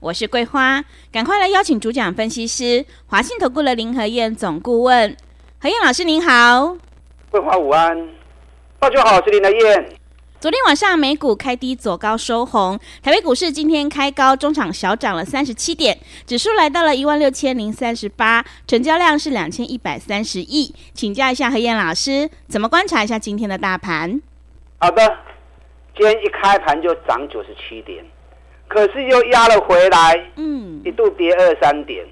我是桂花，赶快来邀请主讲分析师华信投顾的林和燕总顾问，何燕老师您好，桂花午安，大家好，我是林和燕。昨天晚上美股开低走高收红，台北股市今天开高，中场小涨了三十七点，指数来到了一万六千零三十八，成交量是两千一百三十亿，请教一下何燕老师，怎么观察一下今天的大盘？好的，今天一开盘就涨九十七点，可是又压了回来，嗯，一度跌二三点，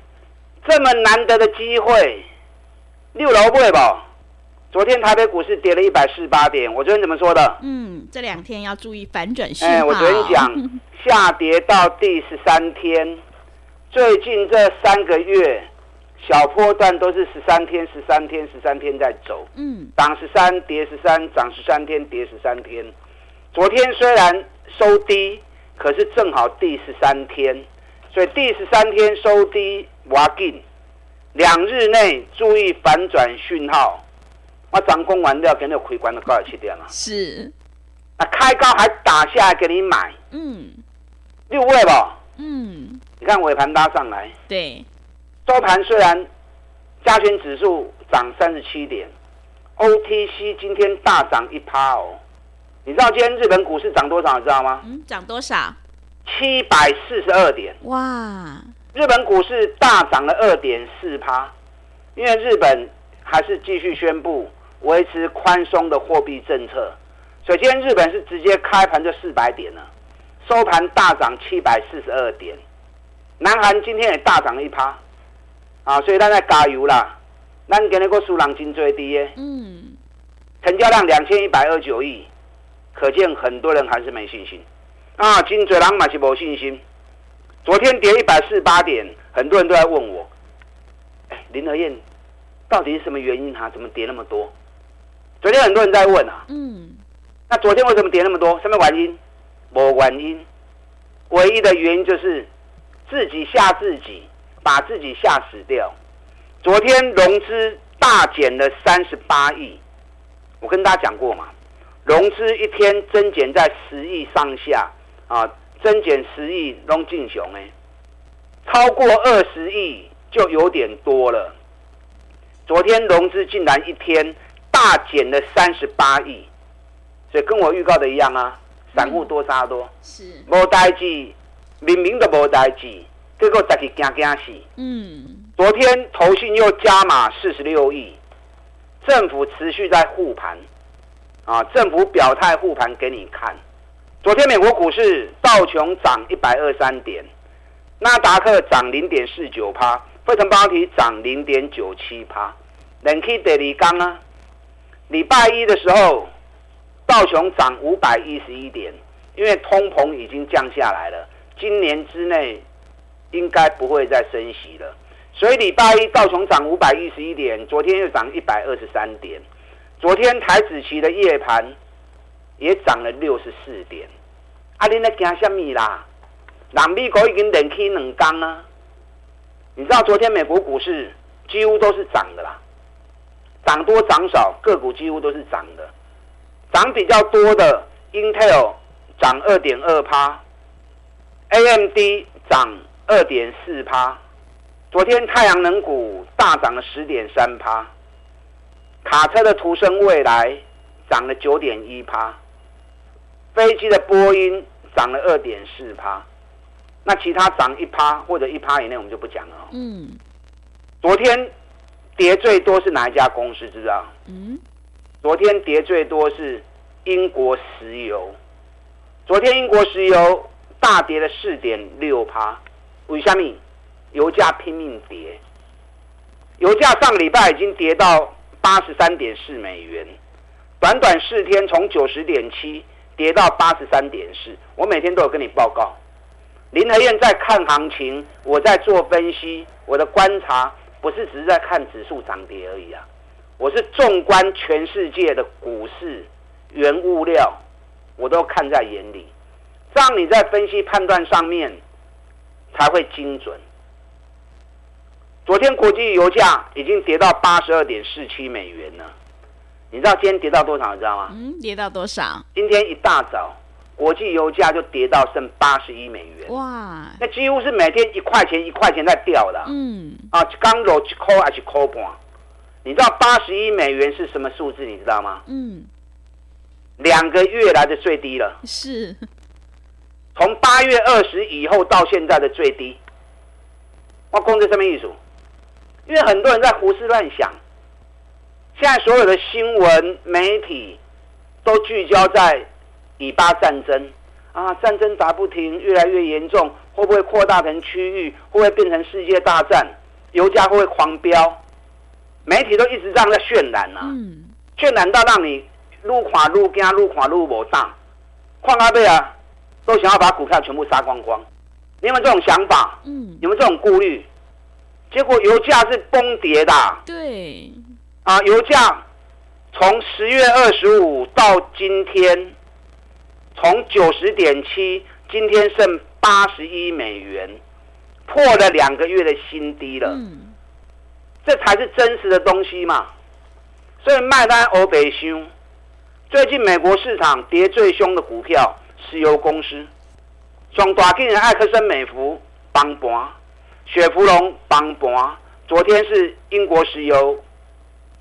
这么难得的机会，六楼不会吧？昨天台北股市跌了一百四十八点，我昨天怎么说的？嗯，这两天要注意反转信号。哎，我昨天讲 下跌到第十三天，最近这三个月。小波段都是十三天、十三天、十三天在走，嗯，涨十三，跌十三，涨十三天，跌十三天。昨天虽然收低，可是正好第十三天，所以第十三天收低，挖进，两日内注意反转讯号。我掌控完料，给你回关的高点七点了，是，那开高还打下来给你买，嗯，六位吧，嗯，你看尾盘拉上来，对。收盘虽然加权指数涨三十七点，OTC 今天大涨一趴哦。你知道今天日本股市涨多少？你知道吗？嗯，涨多少？七百四十二点。哇！日本股市大涨了二点四趴，因为日本还是继续宣布维持宽松的货币政策，所以今天日本是直接开盘就四百点了，收盘大涨七百四十二点。南韩今天也大涨了一趴。啊，所以咱在加油啦！咱今日个输人真最低耶，嗯，成交量两千一百二十九亿，可见很多人还是没信心。啊，真多人嘛是没信心。昨天跌一百四十八点，很多人都在问我，哎，林和燕，到底是什么原因哈？怎么跌那么多？昨天很多人在问啊，嗯，那昨天为什么跌那么多？什么原因？没原因，唯一的原因就是自己吓自己。把自己吓死掉。昨天融资大减了三十八亿，我跟大家讲过嘛，融资一天增减在十亿上下啊，增减十亿拢进熊哎，超过二十亿就有点多了。昨天融资竟然一天大减了三十八亿，所以跟我预告的一样啊，散户多杀多，是没代志，明明都没代志。结果自己惊惊死。嗯，昨天投信又加码四十六亿，政府持续在护盘，啊，政府表态护盘给你看。昨天美国股市道琼涨一百二三点，纳达克涨零点四九趴，费城半导体涨零点九七趴。连起第二天啊，礼拜一的时候，道琼涨五百一十一点，因为通膨已经降下来了，今年之内。应该不会再升息了，所以礼拜一道琼涨五百一十一点，昨天又涨一百二十三点，昨天台指期的夜盘也涨了六十四点。啊，你在惊什么啦？南美国已经连起两天了，你知道昨天美国股市几乎都是涨的啦，涨多涨少个股几乎都是涨的，涨比较多的 Intel 涨二点二趴，AMD 涨。二点四趴，昨天太阳能股大涨了十点三趴，卡车的途胜未来涨了九点一趴，飞机的波音涨了二点四趴，那其他涨一趴或者一趴以内我们就不讲了。嗯，昨天跌最多是哪一家公司知道？嗯，昨天跌最多是英国石油，昨天英国石油大跌了四点六趴。为什么？油价拼命跌，油价上个礼拜已经跌到八十三点四美元，短短四天从九十点七跌到八十三点四。我每天都有跟你报告，林和燕在看行情，我在做分析，我的观察不是只是在看指数涨跌而已啊，我是纵观全世界的股市、原物料，我都看在眼里，这样你在分析判断上面才会精准。昨天国际油价已经跌到八十二点四七美元了，你知道今天跌到多少？你知道吗？嗯，跌到多少？今天一大早。国际油价就跌到剩八十一美元，哇！那几乎是每天一块钱一块钱在掉的，嗯，啊，刚落一块还是块半？你知道八十一美元是什么数字？你知道吗？嗯，两个月来的最低了，是，从八月二十以后到现在的最低。我讲这什么意思？因为很多人在胡思乱想，现在所有的新闻媒体都聚焦在。以巴战争啊，战争打不停，越来越严重，会不会扩大成区域？会不会变成世界大战？油价会不会狂飙？媒体都一直这样在渲染啊，嗯、渲染到让你撸垮撸惊，撸垮撸无当，矿阿贝啊，都想要把股票全部杀光光。你有没有这种想法？嗯，有没有这种顾虑？结果油价是崩跌的。对，啊，油价从十月二十五到今天。从九十点七，今天剩八十一美元，破了两个月的新低了。嗯，这才是真实的东西嘛。所以卖单欧北凶。最近美国市场跌最凶的股票，石油公司，从大金人艾克森美孚崩盘，雪佛龙崩盘。昨天是英国石油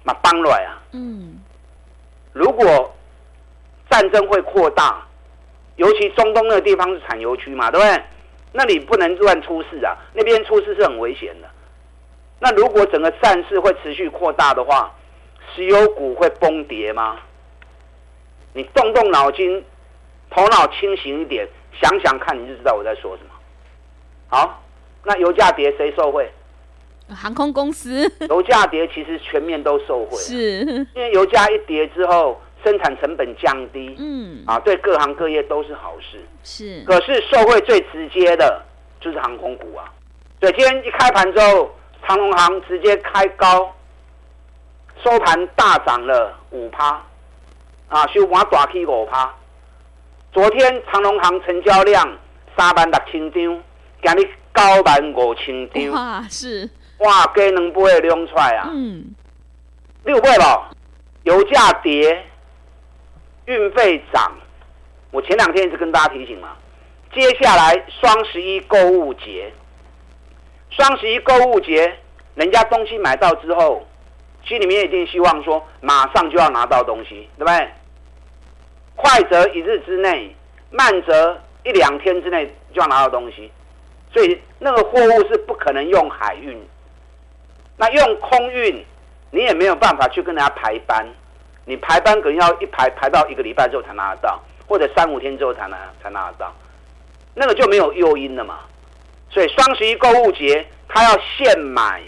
嘛崩了啊。嗯，如果战争会扩大。尤其中东那个地方是产油区嘛，对不对？那里不能乱出事啊，那边出事是很危险的。那如果整个战事会持续扩大的话，石油股会崩跌吗？你动动脑筋，头脑清醒一点，想想看，你就知道我在说什么。好，那油价跌谁受惠？航空公司。油价跌其实全面都受惠，是 因为油价一跌之后。生产成本降低，嗯，啊，对各行各业都是好事。是，可是受惠最直接的就是航空股啊。对，今天一开盘之后，长荣航直接开高，收盘大涨了五趴，啊，收盘大起五趴。昨天长荣航成交量三万六千张，今日九万五千张。哇，是，哇，加两倍的量出来啊。嗯，六倍了，油价跌。运费涨，我前两天一直跟大家提醒嘛，接下来双十一购物节，双十一购物节，人家东西买到之后，心里面一定希望说马上就要拿到东西，对不对？快则一日之内，慢则一两天之内就要拿到东西，所以那个货物是不可能用海运，那用空运，你也没有办法去跟人家排班。你排班可能要一排排到一个礼拜之后才拿得到，或者三五天之后才拿才拿得到，那个就没有诱因了嘛。所以双十一购物节，他要现买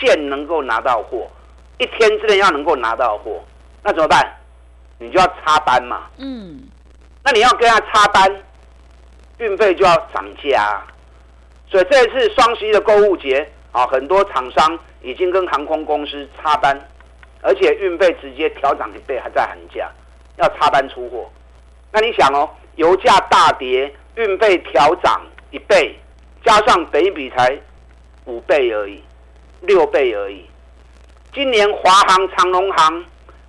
现能够拿到货，一天之内要能够拿到货，那怎么办？你就要插班嘛。嗯。那你要跟他插班，运费就要涨价。所以这一次双十一的购物节啊，很多厂商已经跟航空公司插班。而且运费直接调涨一倍，还在喊价，要插班出货。那你想哦，油价大跌，运费调涨一倍，加上本益比才五倍而已，六倍而已。今年华航、长荣航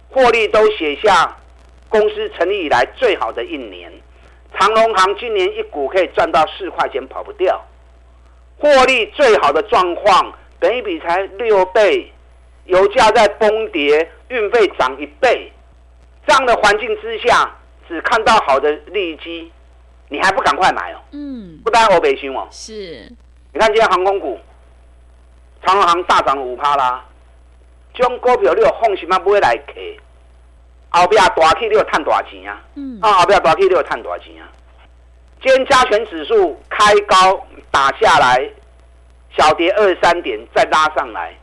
获利都写下公司成立以来最好的一年。长荣航今年一股可以赚到四块钱，跑不掉。获利最好的状况，本益比才六倍。油价在崩跌，运费涨一倍，这样的环境之下，只看到好的利基，你还不赶快买哦？嗯，不单欧北新哦，是。你看今天航空股，长荣航大涨五趴啦，将股票你有放心吗？不会来客，后边大起你有赚大钱啊？嗯，啊后边大起你有赚大钱啊？今天加权指数开高打下来，小跌二三点，再拉上来。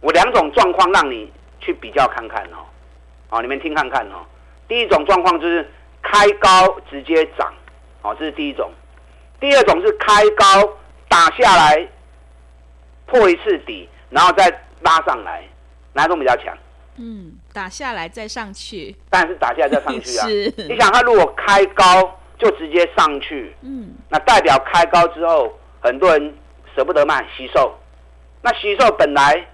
我两种状况让你去比较看看哦，哦，你们听看看哦。第一种状况就是开高直接涨，哦，这是第一种。第二种是开高打下来破一次底，然后再拉上来，哪种比较强？嗯，打下来再上去，当然是打下来再上去啊。你想，它如果开高就直接上去，嗯，那代表开高之后，很多人舍不得卖，惜售。那惜售本来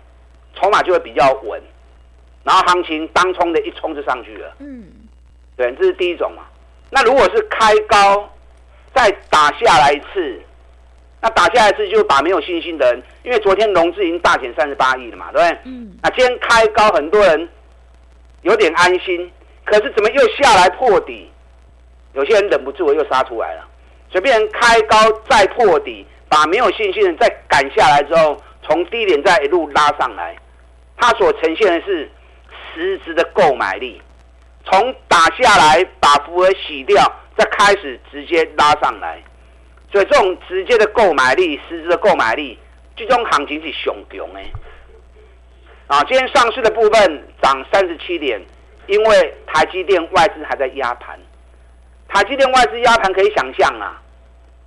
筹码就会比较稳，然后行情当冲的一冲就上去了，嗯，对，这是第一种嘛。那如果是开高再打下来一次，那打下来一次就把没有信心的人，因为昨天融资已经大减三十八亿了嘛，对不对？嗯。那今天开高，很多人有点安心，可是怎么又下来破底？有些人忍不住又杀出来了，随便开高再破底，把没有信心的再赶下来之后，从低点再一路拉上来，它所呈现的是实质的购买力。从打下来把浮额洗掉，再开始直接拉上来，所以这种直接的购买力、实质的购买力，这种行情是熊熊的。啊，今天上市的部分涨三十七点，因为台积电外资还在压盘。台积电外资压盘可以想象啊，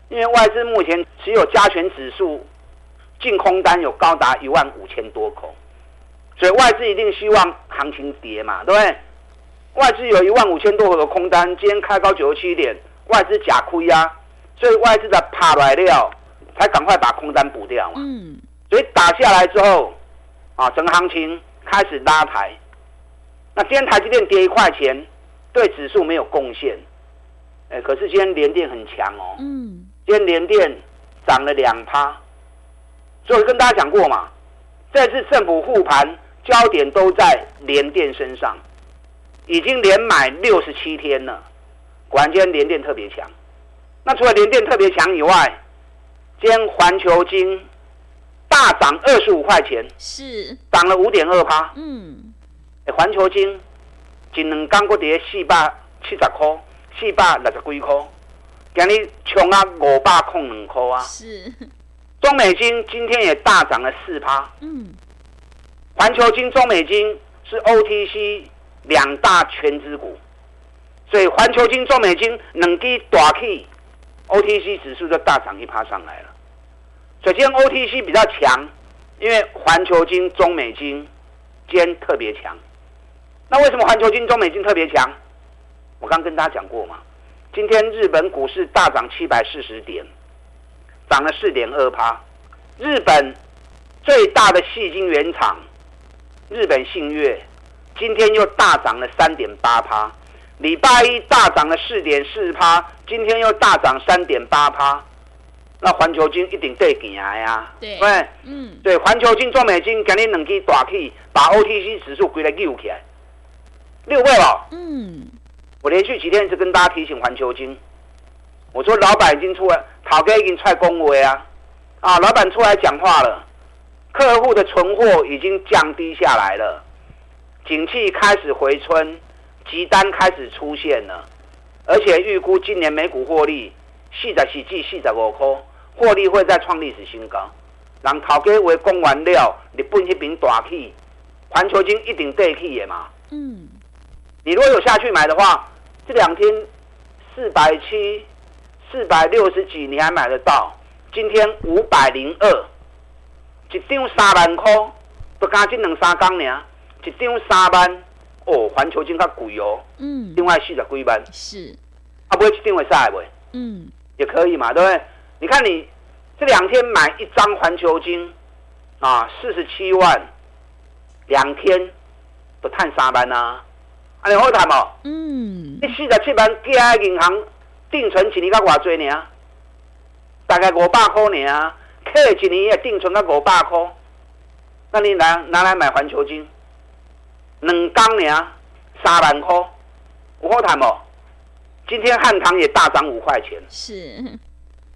因为外资目前持有加权指数净空单有高达一万五千多口，所以外资一定希望行情跌嘛，对不对？外资有一万五千多口的空单，今天开高九十七点，外资假亏啊，所以外资的怕来料才赶快把空单补掉嘛。嗯，所以打下来之后，啊，整个行情开始拉抬。那今天台积电跌一块钱，对指数没有贡献。哎，可是今天联电很强哦。嗯，今天联电涨了两趴。所以我跟大家讲过嘛，这次政府护盘焦点都在联电身上。已经连买六十七天了，果然今天联电特别强。那除了联电特别强以外，今天环球金大涨二十五块钱，是涨了五点二趴。嗯，环球金今能刚过跌四百七十块，四百六十几块，今日冲啊五百空两块啊。是，中美金今天也大涨了四趴。嗯，环球金、中美金是 OTC。两大全资股，所以环球金、中美金两支大起，OTC 指数就大涨一趴上来了。所以今天 OTC 比较强，因为环球金、中美金今天特别强。那为什么环球金、中美金特别强？我刚跟大家讲过嘛，今天日本股市大涨七百四十点，涨了四点二趴。日本最大的矽晶原厂，日本信越。今天又大涨了三点八趴，礼拜一大涨了四点四趴，今天又大涨三点八趴，那环球金一定对劲呀，对，对，嗯，对，环球金、中美金今天两支大起，把 OTC 指数归来救起来，六位了，嗯，我连续几天一直跟大家提醒环球晶，我说老板已经出来，陶哥已经出来恭维啊，啊，老板出来讲话了，客户的存货已经降低下来了。景气开始回春，急单开始出现了，而且预估今年每股获利四十四至四十五块，获利会再创历史新高。让头家为供完料，日本那边大起，环球晶一定对起的嘛。嗯，你如果有下去买的话，这两天四百七、四百六十几你还买得到，今天五百零二，一张三万块，不加这两三工呢。一张三万哦，环球金较贵哦，嗯，另外四十几万是，啊，不会一张会杀会，嗯，也可以嘛，对不对？你看你这两天买一张环球金啊，四十七万，两天不赚三万啊，啊，你好谈哦，嗯，你四十七万寄在银行定存一年到偌济呢？大概五百块呢，客一年也定存到五百块，那你拿拿来买环球金？两缸呢，三万块，有好谈不？今天汉唐也大涨五块钱。是，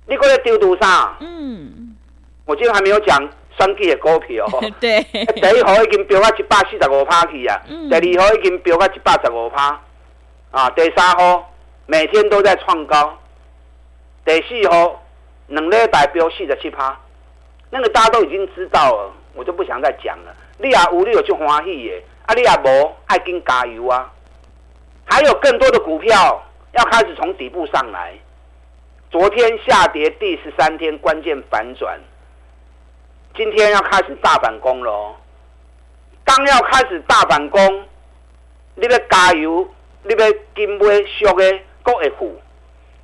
你过来丢多少？嗯，我今天还没有讲双 G 的股票。对，第一号已经飙到一百四十五趴去啊，嗯、第二号已经飙到一百十五趴，啊，第三号每天都在创高，第四号两礼拜飙四十七趴，那个大家都已经知道了，我就不想再讲了。你也有你有就欢喜耶。啊，你也无爱跟加油啊！还有更多的股票要开始从底部上来，昨天下跌第十三天，关键反转，今天要开始大反攻了哦。刚要开始大反攻，你要加油，你要金买俗的，各会付。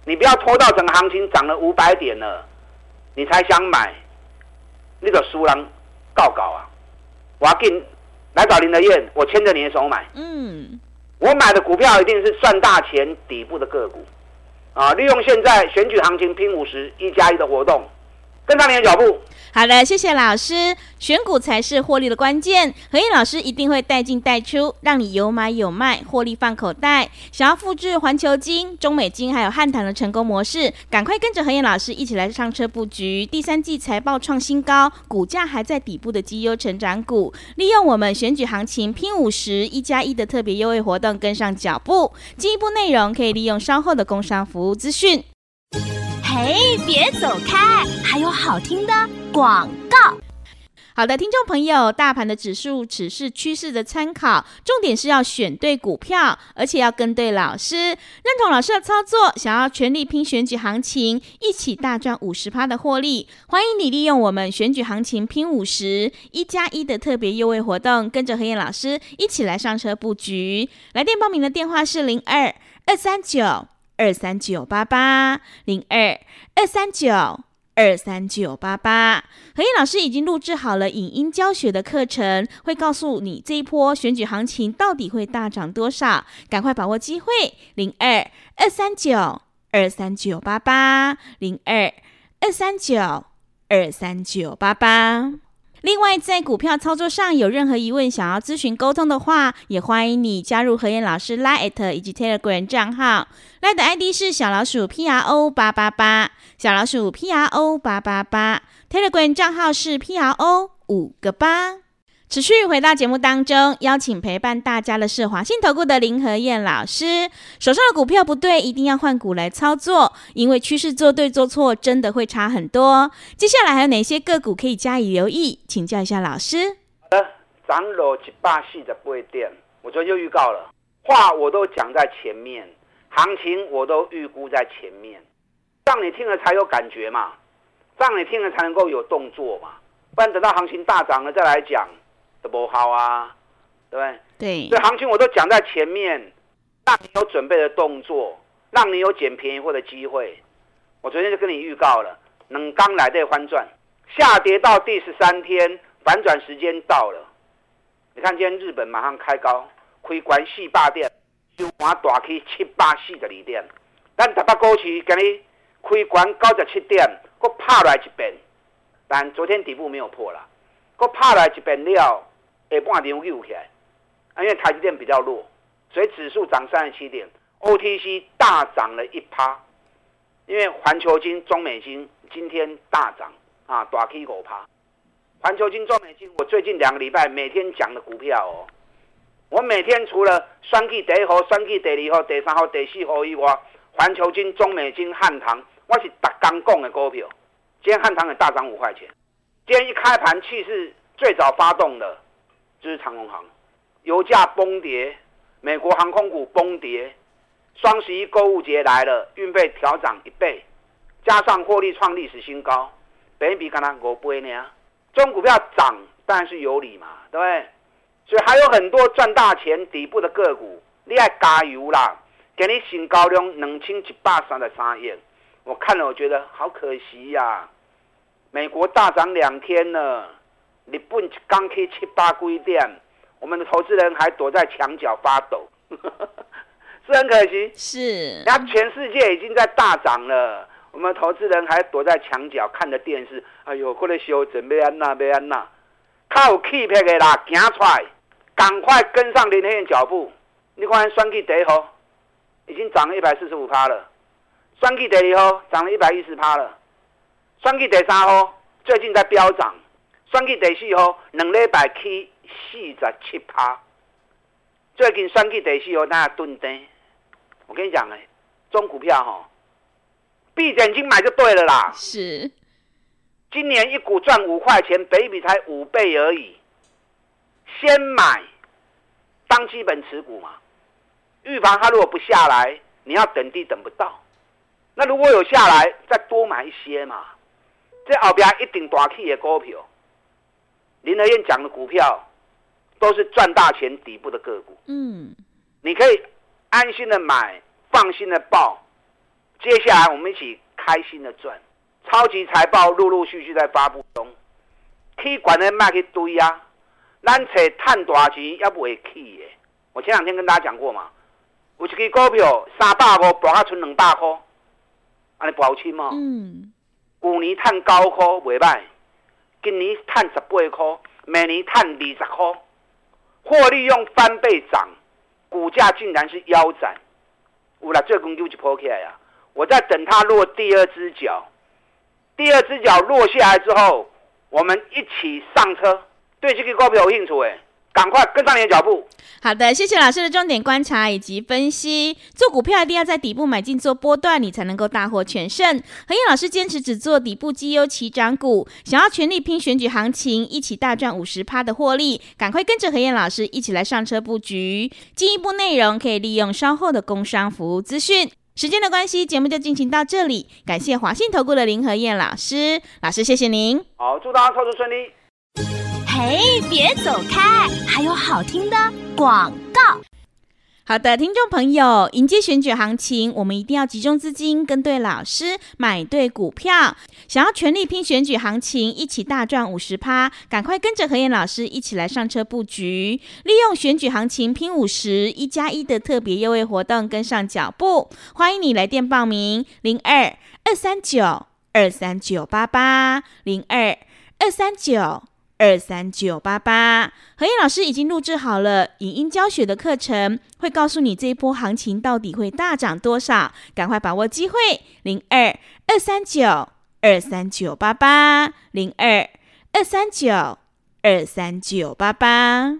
你不要拖到整个行情涨了五百点了，你才想买，你个输人告告啊！我要进来找林德燕，我牵着你的手买。嗯，我买的股票一定是赚大钱底部的个股。啊！利用现在选举行情拼五十一加一的活动，跟上你的脚步。好的，谢谢老师。选股才是获利的关键，何燕老师一定会带进带出，让你有买有卖，获利放口袋。想要复制环球金、中美金还有汉唐的成功模式，赶快跟着何燕老师一起来上车布局。第三季财报创新高，股价还在底部的绩优成长股，利用我们选举行情拼五十一加一的特别优惠活动，跟上脚步。进一步内容可以利用稍后的工商服务资讯。嘿，别走开，还有好听的广告。好的，听众朋友，大盘的指数只是趋势的参考，重点是要选对股票，而且要跟对老师，认同老师的操作，想要全力拼选举行情，一起大赚五十趴的获利。欢迎你利用我们选举行情拼五十一加一的特别优惠活动，跟着何燕老师一起来上车布局。来电报名的电话是零二二三九。二三九八八零二二三九二三九八八，何燕老师已经录制好了影音教学的课程，会告诉你这一波选举行情到底会大涨多少，赶快把握机会，零二二三九二三九八八零二二三九二三九八八。另外，在股票操作上有任何疑问，想要咨询沟通的话，也欢迎你加入何燕老师 Line@ 以及 Telegram 账号。Line 的 ID 是小老鼠 P R O 八八八，小老鼠 P R O 八八八。Telegram 账号是 P R O 五个八。持续回到节目当中，邀请陪伴大家的是华信投顾的林和燕老师。手上的股票不对，一定要换股来操作，因为趋势做对做错真的会差很多。接下来还有哪些个股可以加以留意？请教一下老师。好的，涨了一百四十八点，我昨天就预告了，话我都讲在前面，行情我都预估在前面，让你听了才有感觉嘛，让你听了才能够有动作嘛，不然等到行情大涨了再来讲。都不好啊，对不对？对，这行情我都讲在前面，让你有准备的动作，让你有捡便宜货的机会。我昨天就跟你预告了，能刚来的翻转，下跌到第十三天，反转时间到了。你看今天日本马上开高，开关四百点，收盘大起七百四十二点。但台北股市今日开关九十七点，我拍来一遍，但昨天底部没有破了，我拍来一遍了。下半点又起来，因为台积电比较弱，所以指数涨三十七点，OTC 大涨了一趴。因为环球金、中美金今天大涨啊，大 K 五趴。环球金、中美金，我最近两个礼拜每天讲的股票哦，我每天除了双 K 第一号、双 K 第二号、第三号、第四号以外，环球金、中美金、汉唐，我是特刚讲的股票。今天汉唐也大涨五块钱，今天一开盘气势最早发动的。就是长荣航，油价崩跌，美国航空股崩跌，双十一购物节来了，运费调涨一倍，加上获利创历史新高，本益比刚刚五倍呢，中股票涨当然是有理嘛，对不对？所以还有很多赚大钱底部的个股，你爱加油啦！给你新高量两千一百三十三亿，我看了我觉得好可惜呀、美国大涨两天了。日本刚开七八规点，我们的投资人还躲在墙角发抖，是很可惜。是，那全世界已经在大涨了，我们投资人还躲在墙角看着电视。哎呦，过来修整，要安那，要安那，靠有气魄的啦，行出来，赶快跟上林和彦脚步。你看，双 K 第一号已经涨了一百四十五趴了，双 K 第二号涨了一百一十趴了，双 K 第三号最近在飙涨。选举第四号，两礼拜起四十七趴。最近选举第四号，那蹲低。我跟你讲哎，中股票哈，闭着眼睛买就对了啦。是，今年一股赚五块钱，本益比才五倍而已。先买，当基本持股嘛。预防它如果不下来，你要等地等不到。那如果有下来，再多买一些嘛。这后边一定大起的股票，林德燕讲的股票都是赚大钱底部的个股。嗯，你可以安心的买，放心的报。接下来我们一起开心的赚。超级财报陆陆续续在发布中，起管的卖去堆啊，咱找赚大钱也不会去的。我前两天跟大家讲过嘛，有一支股票三百五，博到剩两百块，安尼不好亲吗？嗯。去年赚九块袂歹，今年赚十八块，明年赚二十块，获利用翻倍涨，股价竟然是腰斩。有啦，这根就破起来呀！我在等它落第二只脚，第二只脚落下来之后，我们一起上车。对这个股票有兴趣诶。赶快跟上你的脚步。好的，谢谢老师的重点观察以及分析。做股票一定要在底部买进做波段，你才能够大获全胜。何燕老师坚持只做底部绩优起涨股，想要全力拼选举行情，一起大赚五十趴的获利，赶快跟着何燕老师一起来上车布局。进一步内容可以利用稍后的工商服务资讯。时间的关系，节目就进行到这里。感谢华信投顾的林和燕老师，老师谢谢您。好，祝大家操作顺利。嘿，别走开！还有好听的广告。好的，听众朋友，迎接选举行情，我们一定要集中资金，跟对老师，买对股票。想要全力拼选举行情，一起大赚五十趴，赶快跟着何燕老师一起来上车布局，利用选举行情拼五十一加一的特别优惠活动，跟上脚步。欢迎你来电报名：零二二三九二三九八八零二二三九。二三九八八，何燕老师已经录制好了影音教学的课程，会告诉你这一波行情到底会大涨多少，赶快把握机会，零二二三九二三九八八，零二二三九二三九八八。